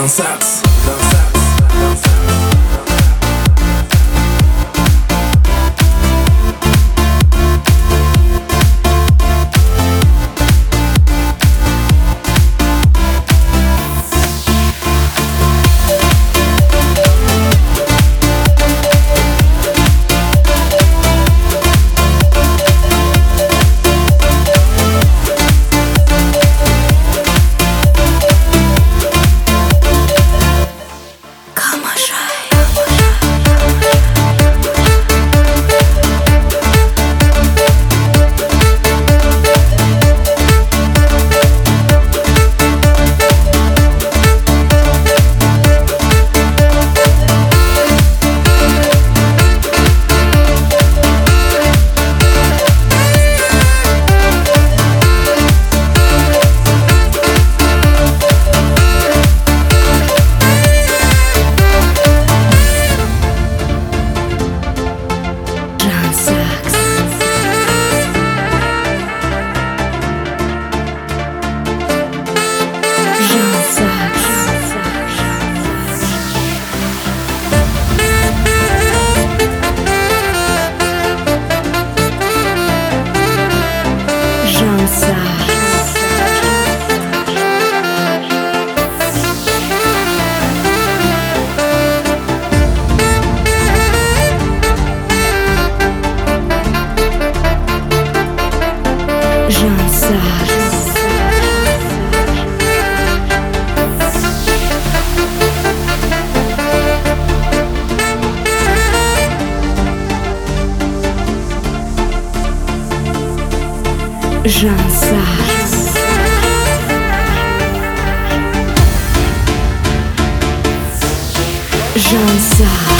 Transats Jean Sachs. Jean Sachs.